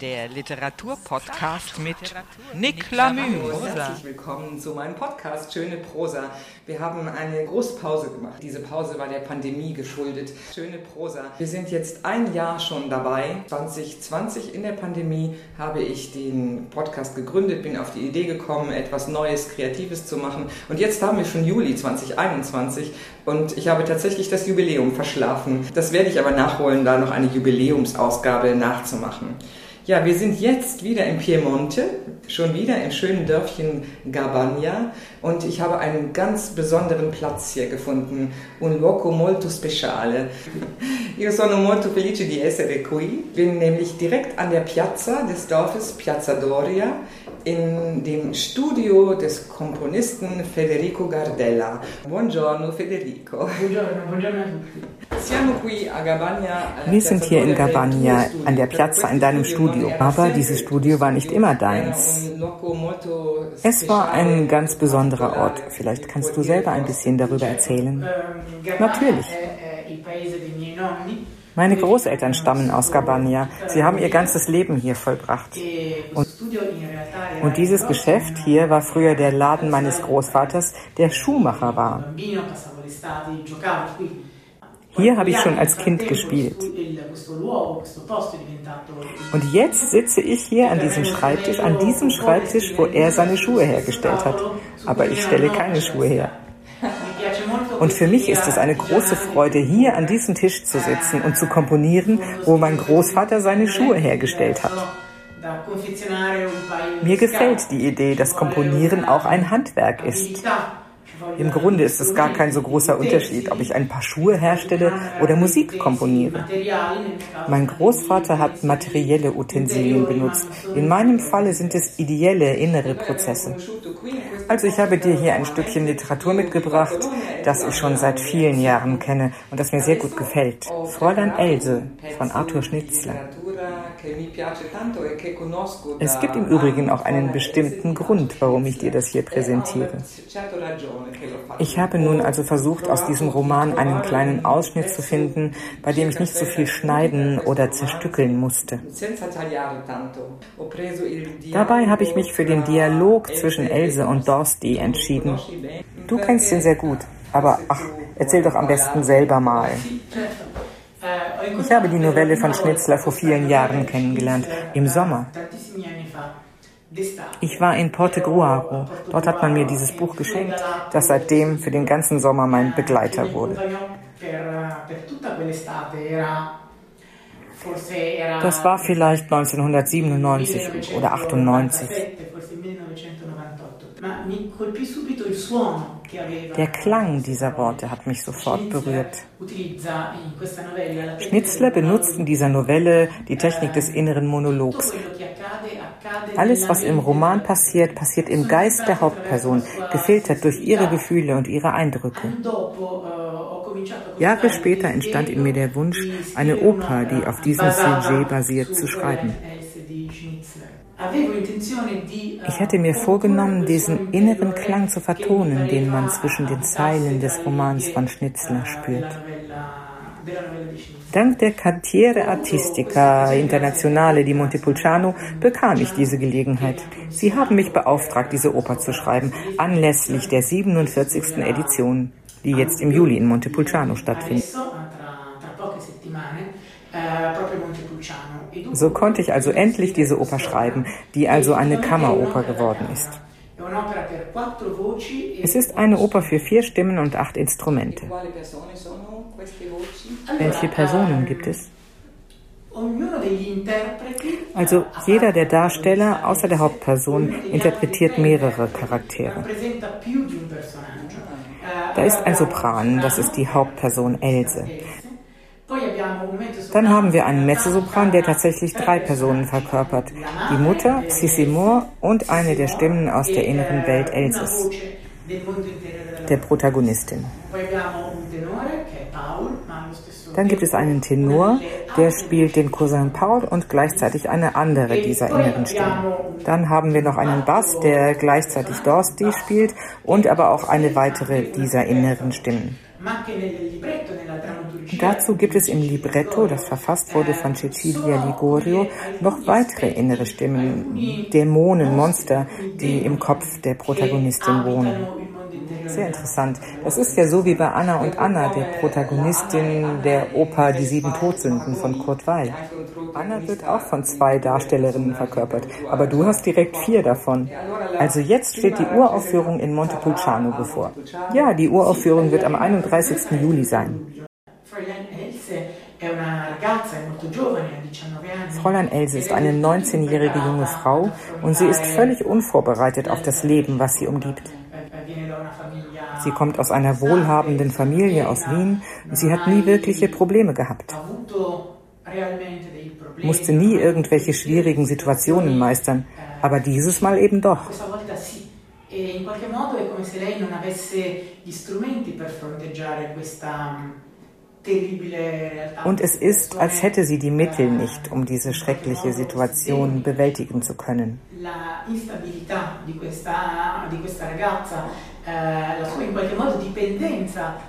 Der Literaturpodcast mit Nick Lamüs. Herzlich willkommen zu meinem Podcast Schöne Prosa. Wir haben eine große Pause gemacht. Diese Pause war der Pandemie geschuldet. Schöne Prosa. Wir sind jetzt ein Jahr schon dabei. 2020 in der Pandemie habe ich den Podcast gegründet, bin auf die Idee gekommen, etwas Neues, Kreatives zu machen. Und jetzt haben wir schon Juli 2021 und ich habe tatsächlich das Jubiläum verschlafen. Das werde ich aber nachholen, da noch eine Jubiläumsausgabe nachzumachen. Ja, wir sind jetzt wieder in Piemonte, schon wieder im schönen Dörfchen Gabagna und ich habe einen ganz besonderen Platz hier gefunden, un luogo molto speciale. Io sono molto felice di essere qui, bin nämlich direkt an der Piazza des Dorfes Piazza Doria in dem Studio des Komponisten Federico Gardella. Buongiorno Federico. Buongiorno, buongiorno a tutti. Wir sind hier in Gabagna an der Piazza in deinem Studio, aber dieses Studio war nicht immer deins. Es war ein ganz besonderer Ort. Vielleicht kannst du selber ein bisschen darüber erzählen. Natürlich. Meine Großeltern stammen aus Gabagna. Sie haben ihr ganzes Leben hier vollbracht. Und, und, dieses Geschäft hier war früher der Laden meines Großvaters, der Schuhmacher war. Hier habe ich schon als Kind gespielt. Und jetzt sitze ich hier an diesem Schreibtisch, an diesem Schreibtisch, wo er seine Schuhe hergestellt hat. Aber ich stelle keine Schuhe her. Und für mich ist es eine große Freude, hier an diesem Tisch zu sitzen und zu komponieren, wo mein Großvater seine Schuhe hergestellt hat. Mir gefällt die Idee, dass Komponieren auch ein Handwerk ist. Im Grunde ist es gar kein so großer Unterschied, ob ich ein paar Schuhe herstelle oder Musik komponiere. Mein Großvater hat materielle Utensilien benutzt. In meinem Falle sind es ideelle innere Prozesse. Also ich habe dir hier ein Stückchen Literatur mitgebracht, das ich schon seit vielen Jahren kenne und das mir sehr gut gefällt. Fräulein Else von Arthur Schnitzler. Es gibt im Übrigen auch einen bestimmten Grund, warum ich dir das hier präsentiere. Ich habe nun also versucht, aus diesem Roman einen kleinen Ausschnitt zu finden, bei dem ich nicht so viel schneiden oder zerstückeln musste. Dabei habe ich mich für den Dialog zwischen Else und Dorsti entschieden. Du kennst ihn sehr gut, aber ach, erzähl doch am besten selber mal. Ich habe die Novelle von Schnitzler vor vielen Jahren kennengelernt, im Sommer. Ich war in Portegruaro. Dort hat man mir dieses Buch geschenkt, das seitdem für den ganzen Sommer mein Begleiter wurde. Das war vielleicht 1997 oder 98. Der Klang dieser Worte hat mich sofort berührt. Schnitzler benutzt in dieser Novelle die Technik des inneren Monologs. Alles, was im Roman passiert, passiert im Geist der Hauptperson, gefiltert durch ihre Gefühle und ihre Eindrücke. Jahre später entstand in mir der Wunsch, eine Oper, die auf diesem Sujet basiert, zu schreiben. Ich hatte mir vorgenommen, diesen inneren Klang zu vertonen, den man zwischen den Zeilen des Romans von Schnitzler spürt. Dank der Cantiere Artistica Internationale di Montepulciano bekam ich diese Gelegenheit. Sie haben mich beauftragt, diese Oper zu schreiben, anlässlich der 47. Edition, die jetzt im Juli in Montepulciano stattfindet. So konnte ich also endlich diese Oper schreiben, die also eine Kammeroper geworden ist. Es ist eine Oper für vier Stimmen und acht Instrumente. Welche Personen gibt es? Also jeder der Darsteller außer der Hauptperson interpretiert mehrere Charaktere. Da ist ein Sopran, das ist die Hauptperson Else. Dann haben wir einen Mezzosopran, der tatsächlich drei Personen verkörpert. Die Mutter, Sissi Moore und eine der Stimmen aus der inneren Welt Elses, der Protagonistin. Dann gibt es einen Tenor, der spielt den Cousin Paul und gleichzeitig eine andere dieser inneren Stimmen. Dann haben wir noch einen Bass, der gleichzeitig Dorsty spielt und aber auch eine weitere dieser inneren Stimmen. Dazu gibt es im Libretto, das verfasst wurde von Cecilia Ligorio, noch weitere innere Stimmen, Dämonen, Monster, die im Kopf der Protagonistin wohnen. Sehr interessant. Das ist ja so wie bei Anna und Anna, der Protagonistin der Oper Die sieben Todsünden von Kurt Weil. Anna wird auch von zwei Darstellerinnen verkörpert, aber du hast direkt vier davon. Also jetzt steht die Uraufführung in Montepulciano bevor. Ja, die Uraufführung wird am 31. Juli sein. Fräulein Else ist eine 19-jährige junge Frau und sie ist völlig unvorbereitet auf das Leben, was sie umgibt. Sie kommt aus einer wohlhabenden Familie aus Wien und sie hat nie wirkliche Probleme gehabt. Musste nie irgendwelche schwierigen Situationen meistern, aber dieses Mal eben doch. in qualche modo è come se lei non avesse gli strumenti per fronteggiare questa und es ist, als hätte sie die Mittel nicht, um diese schreckliche Situation bewältigen zu können.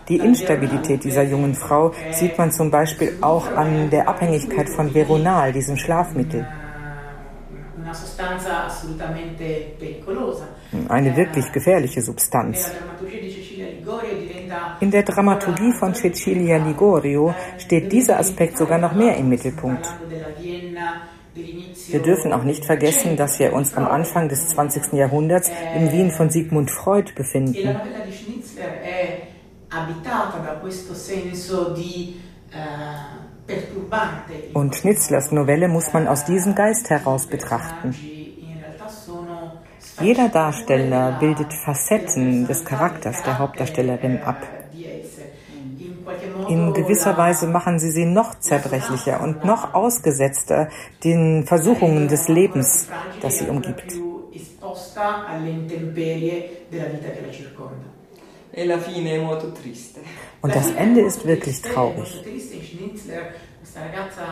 Die Instabilität dieser jungen Frau sieht man zum Beispiel auch an der Abhängigkeit von Veronal, diesem Schlafmittel. Eine wirklich gefährliche Substanz. In der Dramaturgie von Cecilia Ligorio steht dieser Aspekt sogar noch mehr im Mittelpunkt. Wir dürfen auch nicht vergessen, dass wir uns am Anfang des 20. Jahrhunderts in Wien von Sigmund Freud befinden. Und Schnitzlers Novelle muss man aus diesem Geist heraus betrachten. Jeder Darsteller bildet Facetten des Charakters der Hauptdarstellerin ab. In gewisser Weise machen sie sie noch zerbrechlicher und noch ausgesetzter den Versuchungen des Lebens, das sie umgibt. Und das Ende ist wirklich traurig.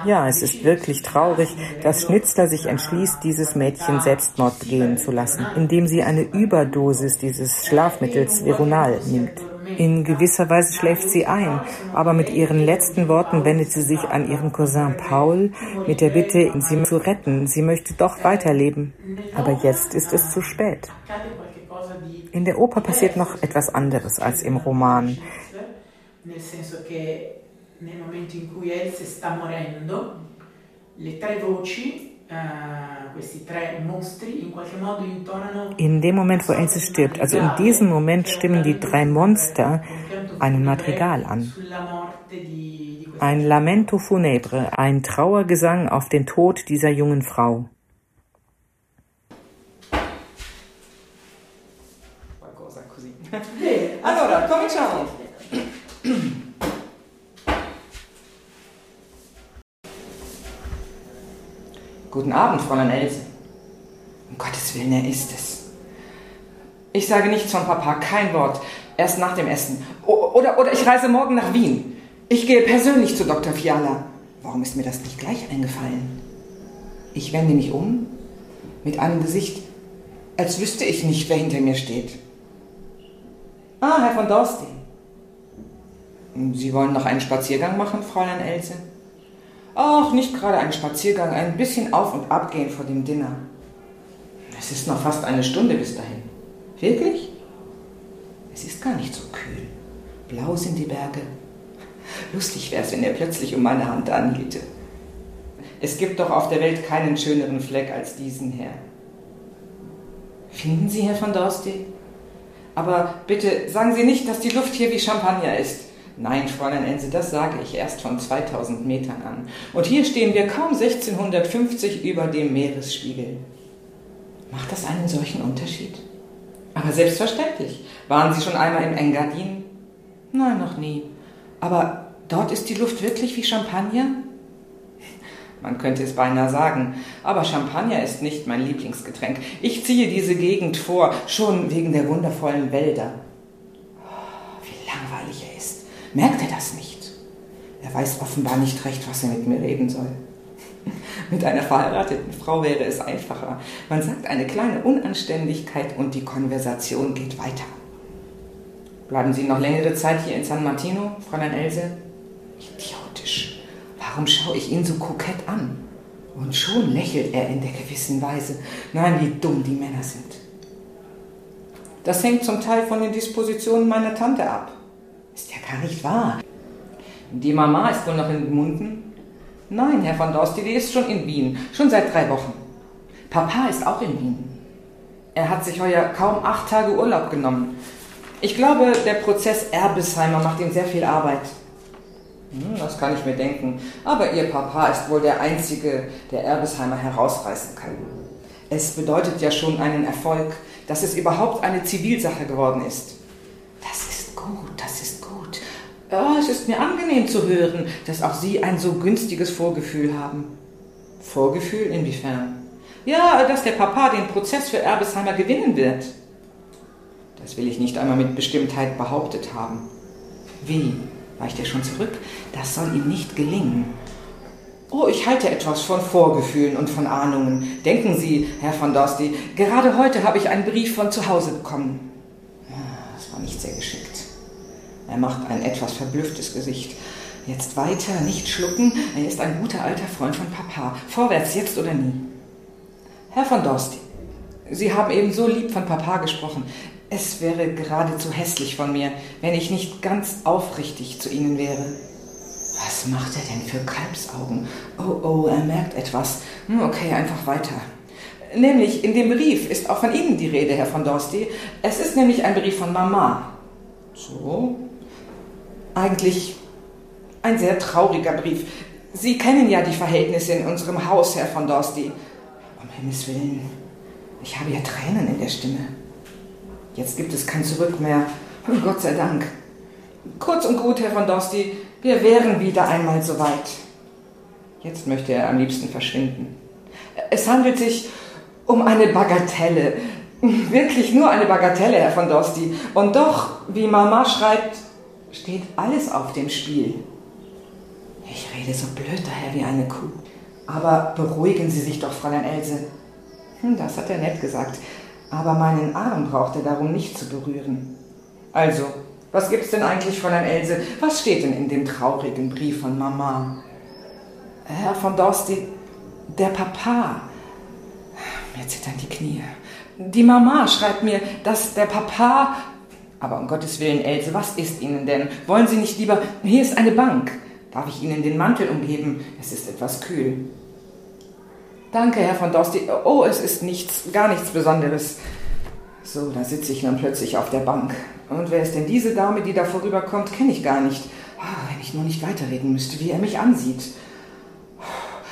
Ja, es ist wirklich traurig, dass Schnitzler sich entschließt, dieses Mädchen Selbstmord begehen zu lassen, indem sie eine Überdosis dieses Schlafmittels Veronal nimmt. In gewisser Weise schläft sie ein, aber mit ihren letzten Worten wendet sie sich an ihren Cousin Paul mit der Bitte, sie zu retten. Sie möchte doch weiterleben. Aber jetzt ist es zu spät. In der Oper passiert noch etwas anderes als im Roman nel momento in cui Else sta morendo, le tre voci, questi tre mostri, in qualche modo intonano. In dem Moment, wo Else stirbt, also in diesem Moment stimmen die drei Monster einen Madrigal an. Ein Lamento funebre, ein Trauergesang auf den Tod dieser jungen Frau. Allora, cominciamo. Guten Abend, Fräulein Else. Um Gottes Willen, er ist es. Ich sage nichts von Papa, kein Wort. Erst nach dem Essen. O oder, oder ich reise morgen nach Wien. Ich gehe persönlich zu Dr. Fiala. Warum ist mir das nicht gleich eingefallen? Ich wende mich um mit einem Gesicht, als wüsste ich nicht, wer hinter mir steht. Ah, Herr von Dorsting. Sie wollen noch einen Spaziergang machen, Fräulein Else? Ach, nicht gerade ein Spaziergang, ein bisschen auf und ab gehen vor dem Dinner. Es ist noch fast eine Stunde bis dahin. Wirklich? Es ist gar nicht so kühl. Blau sind die Berge. Lustig wäre es, wenn er plötzlich um meine Hand anhielte. Es gibt doch auf der Welt keinen schöneren Fleck als diesen Herr. Finden Sie, Herr von Dorsty? Aber bitte sagen Sie nicht, dass die Luft hier wie Champagner ist. Nein, Fräulein Ense, das sage ich erst von 2000 Metern an. Und hier stehen wir kaum 1650 über dem Meeresspiegel. Macht das einen solchen Unterschied? Aber selbstverständlich. Waren Sie schon einmal im Engadin? Nein, noch nie. Aber dort ist die Luft wirklich wie Champagner? Man könnte es beinahe sagen, aber Champagner ist nicht mein Lieblingsgetränk. Ich ziehe diese Gegend vor, schon wegen der wundervollen Wälder. Merkt er das nicht? Er weiß offenbar nicht recht, was er mit mir reden soll. Mit einer verheirateten Frau wäre es einfacher. Man sagt eine kleine Unanständigkeit und die Konversation geht weiter. Bleiben Sie noch längere Zeit hier in San Martino, Fräulein Else? Idiotisch. Warum schaue ich ihn so kokett an? Und schon lächelt er in der gewissen Weise. Nein, wie dumm die Männer sind. Das hängt zum Teil von den Dispositionen meiner Tante ab. Ist ja gar nicht wahr. Die Mama ist wohl noch in Munden? Nein, Herr von Dorsti, die ist schon in Wien, schon seit drei Wochen. Papa ist auch in Wien. Er hat sich heuer kaum acht Tage Urlaub genommen. Ich glaube, der Prozess Erbesheimer macht ihm sehr viel Arbeit. Hm, das kann ich mir denken. Aber Ihr Papa ist wohl der Einzige, der Erbesheimer herausreißen kann. Es bedeutet ja schon einen Erfolg, dass es überhaupt eine Zivilsache geworden ist. Das ist gut, das ist gut. Ja, es ist mir angenehm zu hören, dass auch Sie ein so günstiges Vorgefühl haben. Vorgefühl inwiefern? Ja, dass der Papa den Prozess für Erbesheimer gewinnen wird. Das will ich nicht einmal mit Bestimmtheit behauptet haben. Wie? Weicht er schon zurück? Das soll ihm nicht gelingen. Oh, ich halte etwas von Vorgefühlen und von Ahnungen. Denken Sie, Herr von Dorsty, gerade heute habe ich einen Brief von zu Hause bekommen. Das war nicht sehr geschickt. Er macht ein etwas verblüfftes Gesicht. Jetzt weiter, nicht schlucken. Er ist ein guter alter Freund von Papa. Vorwärts, jetzt oder nie. Herr von Dorsty, Sie haben eben so lieb von Papa gesprochen. Es wäre geradezu hässlich von mir, wenn ich nicht ganz aufrichtig zu Ihnen wäre. Was macht er denn für Kalbsaugen? Oh, oh, er merkt etwas. Hm, okay, einfach weiter. Nämlich, in dem Brief ist auch von Ihnen die Rede, Herr von Dorsty. Es ist nämlich ein Brief von Mama. So? Eigentlich ein sehr trauriger Brief. Sie kennen ja die Verhältnisse in unserem Haus, Herr von Dorsty. Um Himmels Willen, ich habe ja Tränen in der Stimme. Jetzt gibt es kein Zurück mehr. Oh, Gott sei Dank. Kurz und gut, Herr von Dorsty, wir wären wieder einmal so weit. Jetzt möchte er am liebsten verschwinden. Es handelt sich um eine Bagatelle. Wirklich nur eine Bagatelle, Herr von Dorsty. Und doch, wie Mama schreibt, steht alles auf dem Spiel. Ich rede so blöd daher wie eine Kuh. Aber beruhigen Sie sich doch, Fräulein Else. Hm, das hat er nett gesagt aber meinen Arm braucht er darum nicht zu berühren. Also, was gibt's denn eigentlich, Fräulein Else? Was steht denn in dem traurigen Brief von Mama? Herr von Dorsty, der Papa. Mir zittern die Knie. Die Mama schreibt mir, dass der Papa. Aber um Gottes Willen, Else, was ist Ihnen denn? Wollen Sie nicht lieber. Hier ist eine Bank. Darf ich Ihnen den Mantel umgeben? Es ist etwas kühl. Danke, Herr von Dorsty. Oh, es ist nichts, gar nichts Besonderes. So, da sitze ich dann plötzlich auf der Bank. Und wer ist denn diese Dame, die da vorüberkommt, kenne ich gar nicht. Oh, wenn ich nur nicht weiterreden müsste, wie er mich ansieht.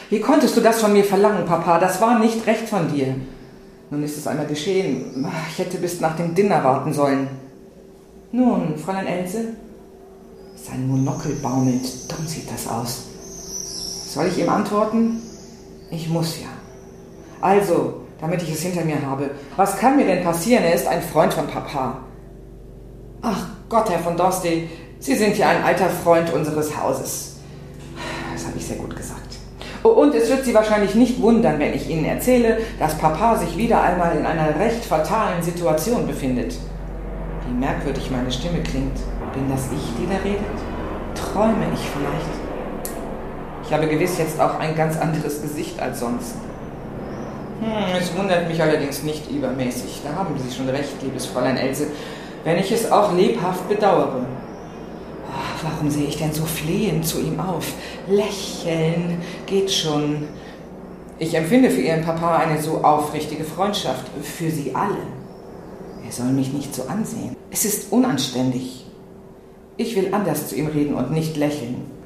Wie konntest du das von mir verlangen, Papa? Das war nicht recht von dir. Nun ist es einmal geschehen. Ich hätte bis nach dem Dinner warten sollen. Nun, Fräulein Else? Sein Monokel baumelt. Dumm sieht das aus. Soll ich ihm antworten? Ich muss ja. Also, damit ich es hinter mir habe, was kann mir denn passieren? Er ist ein Freund von Papa. Ach Gott, Herr von Dorsty, Sie sind ja ein alter Freund unseres Hauses. Das habe ich sehr gut gesagt. Oh, und es wird Sie wahrscheinlich nicht wundern, wenn ich Ihnen erzähle, dass Papa sich wieder einmal in einer recht fatalen Situation befindet. Wie merkwürdig meine Stimme klingt. Bin das ich, die da redet? Träume ich vielleicht? Ich habe gewiss jetzt auch ein ganz anderes Gesicht als sonst. Hm, es wundert mich allerdings nicht übermäßig. Da haben Sie schon recht, liebes Fräulein Else, wenn ich es auch lebhaft bedauere. Ach, warum sehe ich denn so flehend zu ihm auf? Lächeln geht schon. Ich empfinde für Ihren Papa eine so aufrichtige Freundschaft. Für Sie alle. Er soll mich nicht so ansehen. Es ist unanständig. Ich will anders zu ihm reden und nicht lächeln.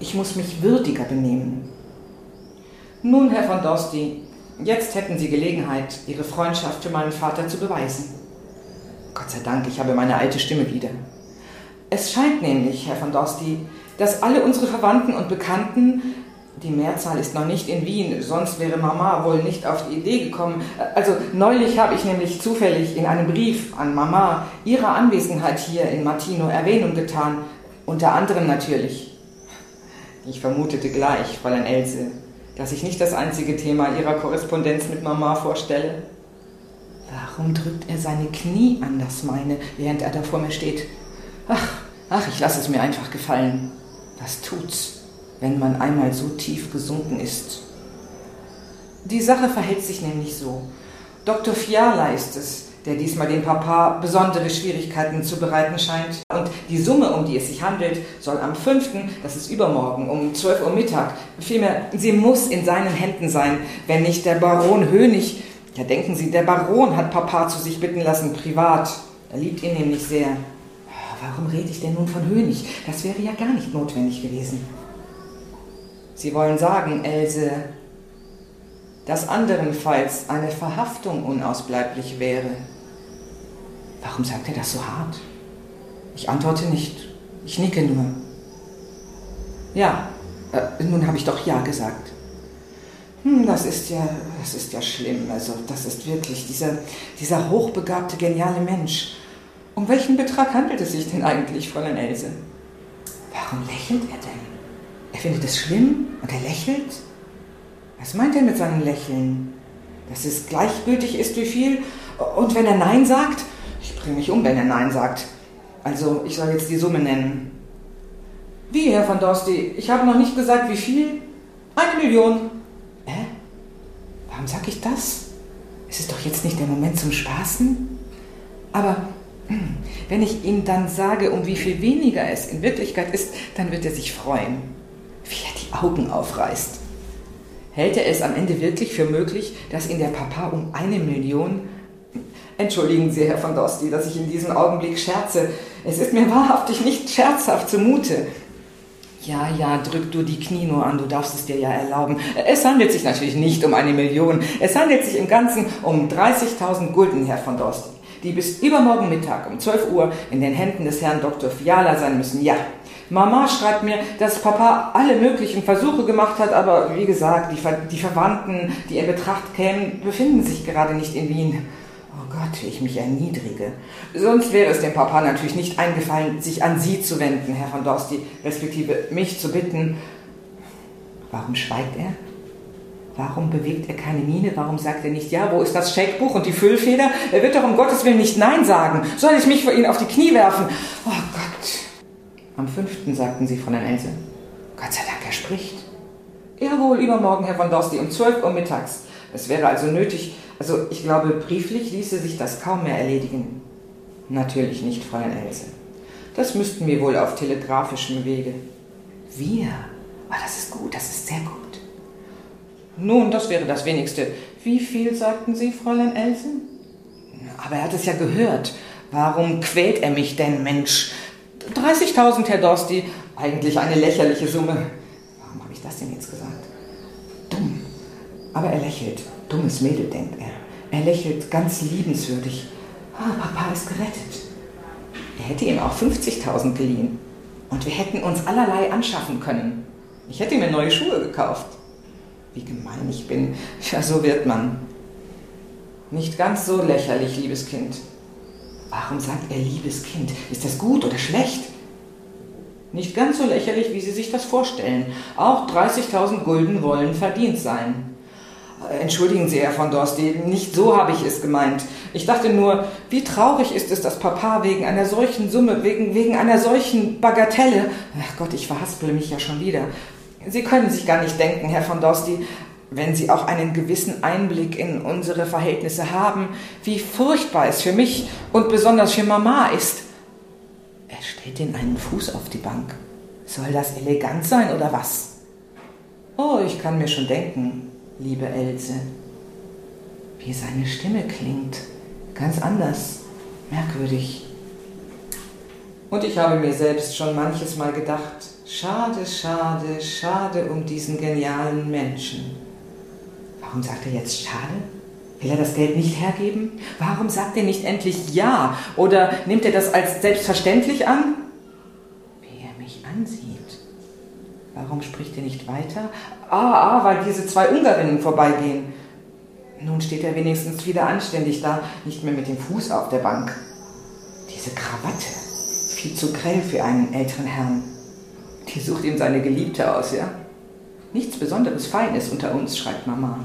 Ich muss mich würdiger benehmen. Nun, Herr von Dorsty, jetzt hätten Sie Gelegenheit, Ihre Freundschaft für meinen Vater zu beweisen. Gott sei Dank, ich habe meine alte Stimme wieder. Es scheint nämlich, Herr von Dorsty, dass alle unsere Verwandten und Bekannten, die Mehrzahl ist noch nicht in Wien, sonst wäre Mama wohl nicht auf die Idee gekommen. Also neulich habe ich nämlich zufällig in einem Brief an Mama ihrer Anwesenheit hier in Martino Erwähnung getan, unter anderem natürlich Ich vermutete gleich, Fräulein Else, dass ich nicht das einzige Thema Ihrer Korrespondenz mit Mama vorstelle. Warum drückt er seine Knie an das meine, während er da vor mir steht? Ach, ach, ich lasse es mir einfach gefallen. Was tut's, wenn man einmal so tief gesunken ist? Die Sache verhält sich nämlich so. Dr. Fiala ist es, der diesmal dem Papa besondere Schwierigkeiten zu bereiten scheint. Und die Summe, um die es sich handelt, soll am 5., das ist übermorgen, um 12 Uhr Mittag, vielmehr, sie muss in seinen Händen sein, wenn nicht der Baron Hönig, ja denken Sie, der Baron hat Papa zu sich bitten lassen, privat. Er liebt ihn nämlich sehr. Warum rede ich denn nun von Hönig? Das wäre ja gar nicht notwendig gewesen. Sie wollen sagen, Else, dass anderenfalls eine Verhaftung unausbleiblich wäre. Warum sagt er das so hart? Ich antworte nicht. Ich nicke nur. Ja, äh, nun habe ich doch Ja gesagt. Hm, das ist ja, das ist ja schlimm. Also, das ist wirklich dieser, dieser hochbegabte, geniale Mensch. Um welchen Betrag handelt es sich denn eigentlich, Fräulein Else? Warum lächelt er denn? Er findet es schlimm und er lächelt? Was meint er mit seinem Lächeln? Dass es gleichgültig ist, wie viel? Und wenn er Nein sagt, ich bringe mich um, wenn er Nein sagt. Also, ich soll jetzt die Summe nennen. Wie, Herr von Dorsti? Ich habe noch nicht gesagt, wie viel? Eine Million. Hä? Warum sag ich das? Es ist doch jetzt nicht der Moment zum Spaßen. Aber wenn ich ihm dann sage, um wie viel weniger es in Wirklichkeit ist, dann wird er sich freuen. Wie er die Augen aufreißt. Hält er es am Ende wirklich für möglich, dass ihn der Papa um eine Million Entschuldigen Sie, Herr von Dosti, dass ich in diesem Augenblick scherze. Es ist mir wahrhaftig nicht scherzhaft zumute. Ja, ja, drück du die Knie nur an, du darfst es dir ja erlauben. Es handelt sich natürlich nicht um eine Million. Es handelt sich im Ganzen um 30.000 Gulden, Herr von Dosti, die bis übermorgen Mittag um 12 Uhr in den Händen des Herrn Dr. Fiala sein müssen. Ja, Mama schreibt mir, dass Papa alle möglichen Versuche gemacht hat, aber wie gesagt, die, Ver die Verwandten, die in Betracht kämen, befinden sich gerade nicht in Wien. Gott, wie ich mich erniedrige. Sonst wäre es dem Papa natürlich nicht eingefallen, sich an Sie zu wenden, Herr von Dorsti, respektive mich zu bitten. Warum schweigt er? Warum bewegt er keine Miene? Warum sagt er nicht, ja, wo ist das Scheckbuch und die Füllfeder? Er wird doch um Gottes Willen nicht Nein sagen. Soll ich mich vor ihn auf die Knie werfen? Oh Gott. Am fünften sagten sie von Herrn Else. Gott sei Dank, er spricht. Jawohl, übermorgen, Herr von Dorsti, um 12 Uhr mittags. Es wäre also nötig, also ich glaube, brieflich ließe sich das kaum mehr erledigen. Natürlich nicht, Fräulein Else. Das müssten wir wohl auf telegrafischem Wege. Wir? Oh, das ist gut, das ist sehr gut. Nun, das wäre das Wenigste. Wie viel sagten Sie, Fräulein Elsen? Aber er hat es ja gehört. Warum quält er mich denn, Mensch? 30.000, Herr Dorsti. Eigentlich eine lächerliche Summe. Warum habe ich das denn jetzt gesagt? Aber er lächelt. Dummes Mädel, denkt er. Er lächelt ganz liebenswürdig. Ah, Papa ist gerettet. Er hätte ihm auch 50.000 geliehen. Und wir hätten uns allerlei anschaffen können. Ich hätte mir neue Schuhe gekauft. Wie gemein ich bin. Ja, so wird man. Nicht ganz so lächerlich, liebes Kind. Warum sagt er liebes Kind? Ist das gut oder schlecht? Nicht ganz so lächerlich, wie Sie sich das vorstellen. Auch 30.000 Gulden wollen verdient sein. Entschuldigen Sie, Herr von Dorsti, nicht so habe ich es gemeint. Ich dachte nur, wie traurig ist es, dass Papa wegen einer solchen Summe, wegen, wegen einer solchen Bagatelle. Ach Gott, ich verhaspel mich ja schon wieder. Sie können sich gar nicht denken, Herr von Dorsti, wenn Sie auch einen gewissen Einblick in unsere Verhältnisse haben, wie furchtbar es für mich und besonders für Mama ist. Er stellt den einen Fuß auf die Bank. Soll das elegant sein oder was? Oh, ich kann mir schon denken, liebe Else, wie seine Stimme klingt. Ganz anders, merkwürdig. Und ich habe mir selbst schon manches Mal gedacht, schade, schade, schade um diesen genialen Menschen. Warum sagt er jetzt schade? Will er das Geld nicht hergeben? Warum sagt er nicht endlich ja? Oder nimmt er das als selbstverständlich an? Wie er mich ansieht. Warum spricht er nicht weiter? Ah, ah, weil diese zwei Ungarinnen vorbeigehen. Nun steht er wenigstens wieder anständig da, nicht mehr mit dem Fuß auf der Bank. Diese Krawatte, viel zu grell für einen älteren Herrn. Die sucht ihm seine Geliebte aus, ja? Nichts Besonderes Feines unter uns, schreibt Mama.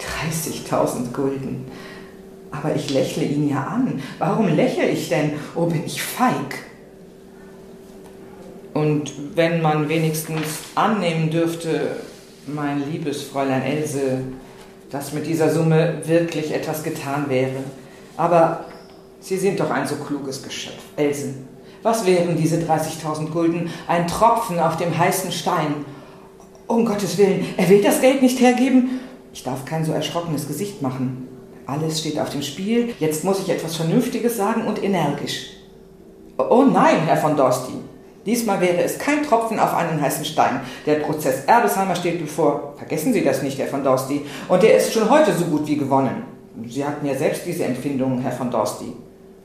30.000 Gulden. Aber ich lächle ihn ja an. Warum lächle ich denn? Oh, bin ich feig. Und wenn man wenigstens annehmen dürfte, mein liebes Fräulein Else, dass mit dieser Summe wirklich etwas getan wäre. Aber Sie sind doch ein so kluges Geschöpf, Else. Was wären diese 30.000 Gulden? Ein Tropfen auf dem heißen Stein. Um Gottes Willen, er will das Geld nicht hergeben? Ich darf kein so erschrockenes Gesicht machen. Alles steht auf dem Spiel. Jetzt muss ich etwas Vernünftiges sagen und energisch. Oh nein, Herr von Dorsti. Diesmal wäre es kein Tropfen auf einen heißen Stein. Der Prozess Erbesheimer steht bevor. Vergessen Sie das nicht, Herr von Dorsti. Und der ist schon heute so gut wie gewonnen. Sie hatten ja selbst diese Empfindungen, Herr von Dorsti.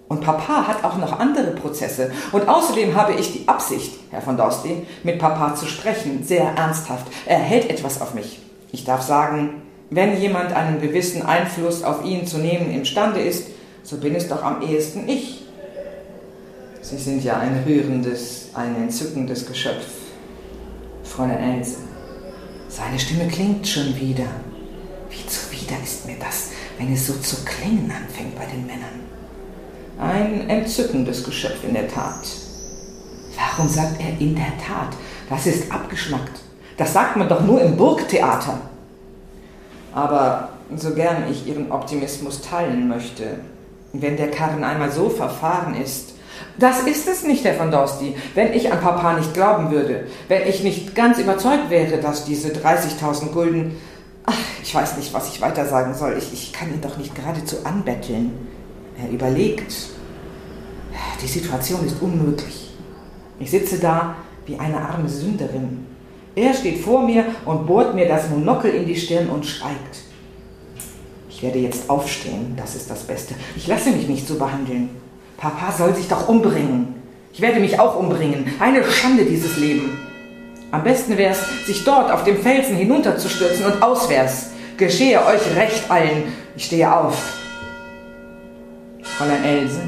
Und Papa hat auch noch andere Prozesse. Und außerdem habe ich die Absicht, Herr von Dorsti, mit Papa zu sprechen, sehr ernsthaft. Er hält etwas auf mich. Ich darf sagen, wenn jemand einen gewissen Einfluss auf ihn zu nehmen imstande ist, so bin es doch am ehesten ich. Sie sind ja ein rührendes, ein entzückendes Geschöpf. Fräulein Else. Seine Stimme klingt schon wieder. Wie zuwider ist mir das, wenn es so zu klingen anfängt bei den Männern. Ein entzückendes Geschöpf in der Tat. Warum sagt er in der Tat? Das ist abgeschmackt. Das sagt man doch nur im Burgtheater. Aber so gern ich Ihren Optimismus teilen möchte, wenn der Karren einmal so verfahren ist, das ist es nicht, Herr von Dorsti. Wenn ich an Papa nicht glauben würde, wenn ich nicht ganz überzeugt wäre, dass diese 30.000 Gulden... Ach, ich weiß nicht, was ich weiter sagen soll. Ich, ich kann ihn doch nicht geradezu anbetteln. Er überlegt. Die Situation ist unmöglich. Ich sitze da wie eine arme Sünderin. Er steht vor mir und bohrt mir das Monokel in die Stirn und schweigt. Ich werde jetzt aufstehen, das ist das Beste. Ich lasse mich nicht so behandeln. Papa soll sich doch umbringen. Ich werde mich auch umbringen. Eine Schande dieses Leben. Am besten wäre es, sich dort auf dem Felsen hinunterzustürzen und auswärts. Geschehe euch recht allen. Ich stehe auf. Fräulein Else.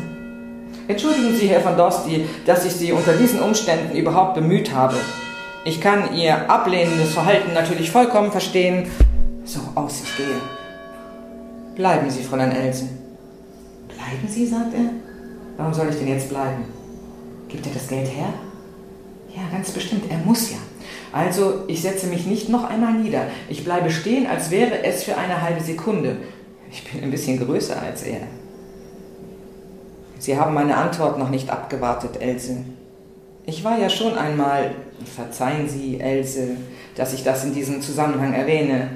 Entschuldigen Sie, Herr von Dosti, dass ich Sie unter diesen Umständen überhaupt bemüht habe. Ich kann Ihr ablehnendes Verhalten natürlich vollkommen verstehen. So, aus, ich gehe. Bleiben Sie, Fräulein Else. Bleiben Sie, sagt er. Warum soll ich denn jetzt bleiben? Gibt er das Geld her? Ja, ganz bestimmt, er muss ja. Also, ich setze mich nicht noch einmal nieder. Ich bleibe stehen, als wäre es für eine halbe Sekunde. Ich bin ein bisschen größer als er. Sie haben meine Antwort noch nicht abgewartet, Else. Ich war ja schon einmal, verzeihen Sie, Else, dass ich das in diesem Zusammenhang erwähne.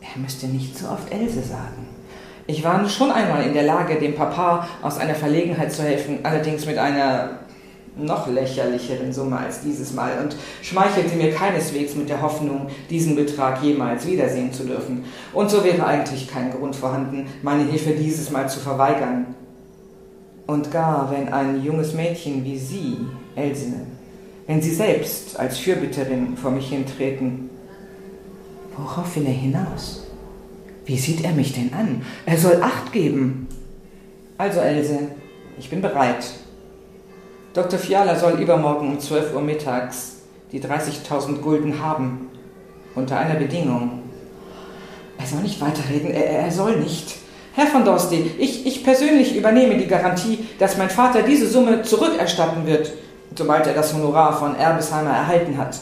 Er müsste nicht so oft Else sagen. Ich war schon einmal in der Lage, dem Papa aus einer Verlegenheit zu helfen, allerdings mit einer noch lächerlicheren Summe als dieses Mal und schmeichelte mir keineswegs mit der Hoffnung, diesen Betrag jemals wiedersehen zu dürfen. Und so wäre eigentlich kein Grund vorhanden, meine Hilfe dieses Mal zu verweigern. Und gar wenn ein junges Mädchen wie Sie, Else, wenn Sie selbst als Fürbitterin vor mich hintreten, worauf will er hinaus? Wie sieht er mich denn an? Er soll Acht geben. Also, Else, ich bin bereit. Dr. Fiala soll übermorgen um 12 Uhr mittags die 30.000 Gulden haben. Unter einer Bedingung. Er soll nicht weiterreden, er, er soll nicht. Herr von Dorsti, ich, ich persönlich übernehme die Garantie, dass mein Vater diese Summe zurückerstatten wird, sobald er das Honorar von Erbesheimer erhalten hat.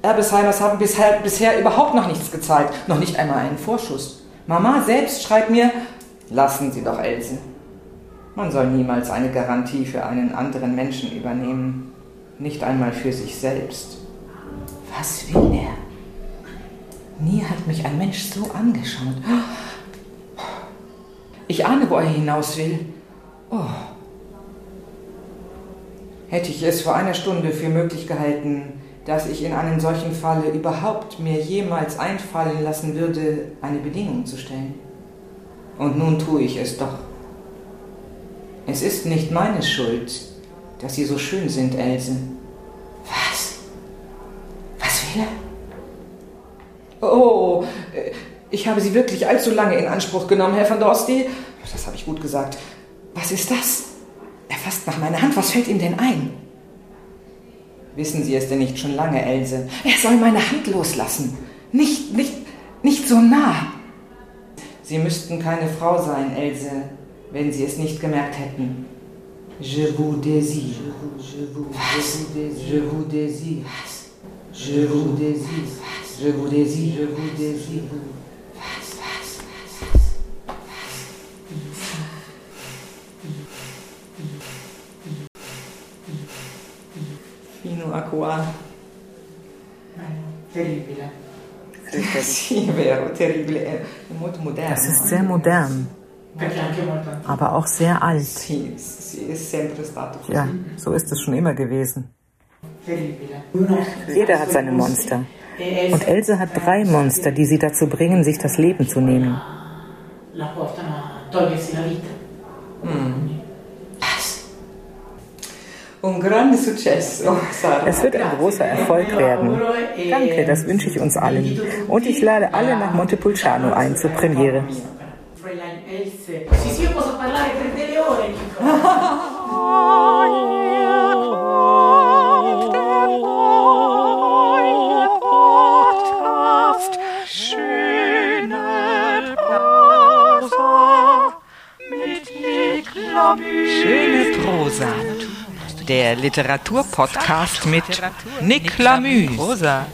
Erbesheimers haben bisher, bisher überhaupt noch nichts gezahlt, noch nicht einmal einen Vorschuss. Mama selbst schreibt mir, lassen Sie doch Else. Man soll niemals eine Garantie für einen anderen Menschen übernehmen, nicht einmal für sich selbst. Was will er? Nie hat mich ein Mensch so angeschaut. Ich ahne, wo er hinaus will. Oh. Hätte ich es vor einer Stunde für möglich gehalten, dass ich in einem solchen Falle überhaupt mir jemals einfallen lassen würde, eine Bedingung zu stellen. Und nun tue ich es doch. Es ist nicht meine Schuld, dass Sie so schön sind, Else. Was? Was will er? Oh, ich habe Sie wirklich allzu lange in Anspruch genommen, Herr van Dorsti. Das habe ich gut gesagt. Was ist das? Er fasst nach meiner Hand. Was fällt ihm denn ein? Wissen Sie es denn nicht schon lange, Else? Er soll meine Hand loslassen. Nicht, nicht, nicht so nah. Sie müssten keine Frau sein, Else, wenn Sie es nicht gemerkt hätten. Je vous désire. Je vous, je vous désire. Je vous désire. Je vous désire. Je vous désire. Fino a qua. Terribile. Sì, è vero, terribile, è molto moderno. Das ist sehr modern, aber auch sehr alt. Sì, sì, è sempre stato così. Ja, so ist es schon immer gewesen. Jeder hat seine Monster. Und Else hat drei Monster, die sie dazu bringen, sich das Leben zu nehmen. La Es wird ein großer Erfolg werden. Danke, das wünsche ich uns allen. Und ich lade alle nach Montepulciano ein zur Premiere. Dico. Schöne Prosa. Der Literaturpodcast mit Nick Lamü. Prosa.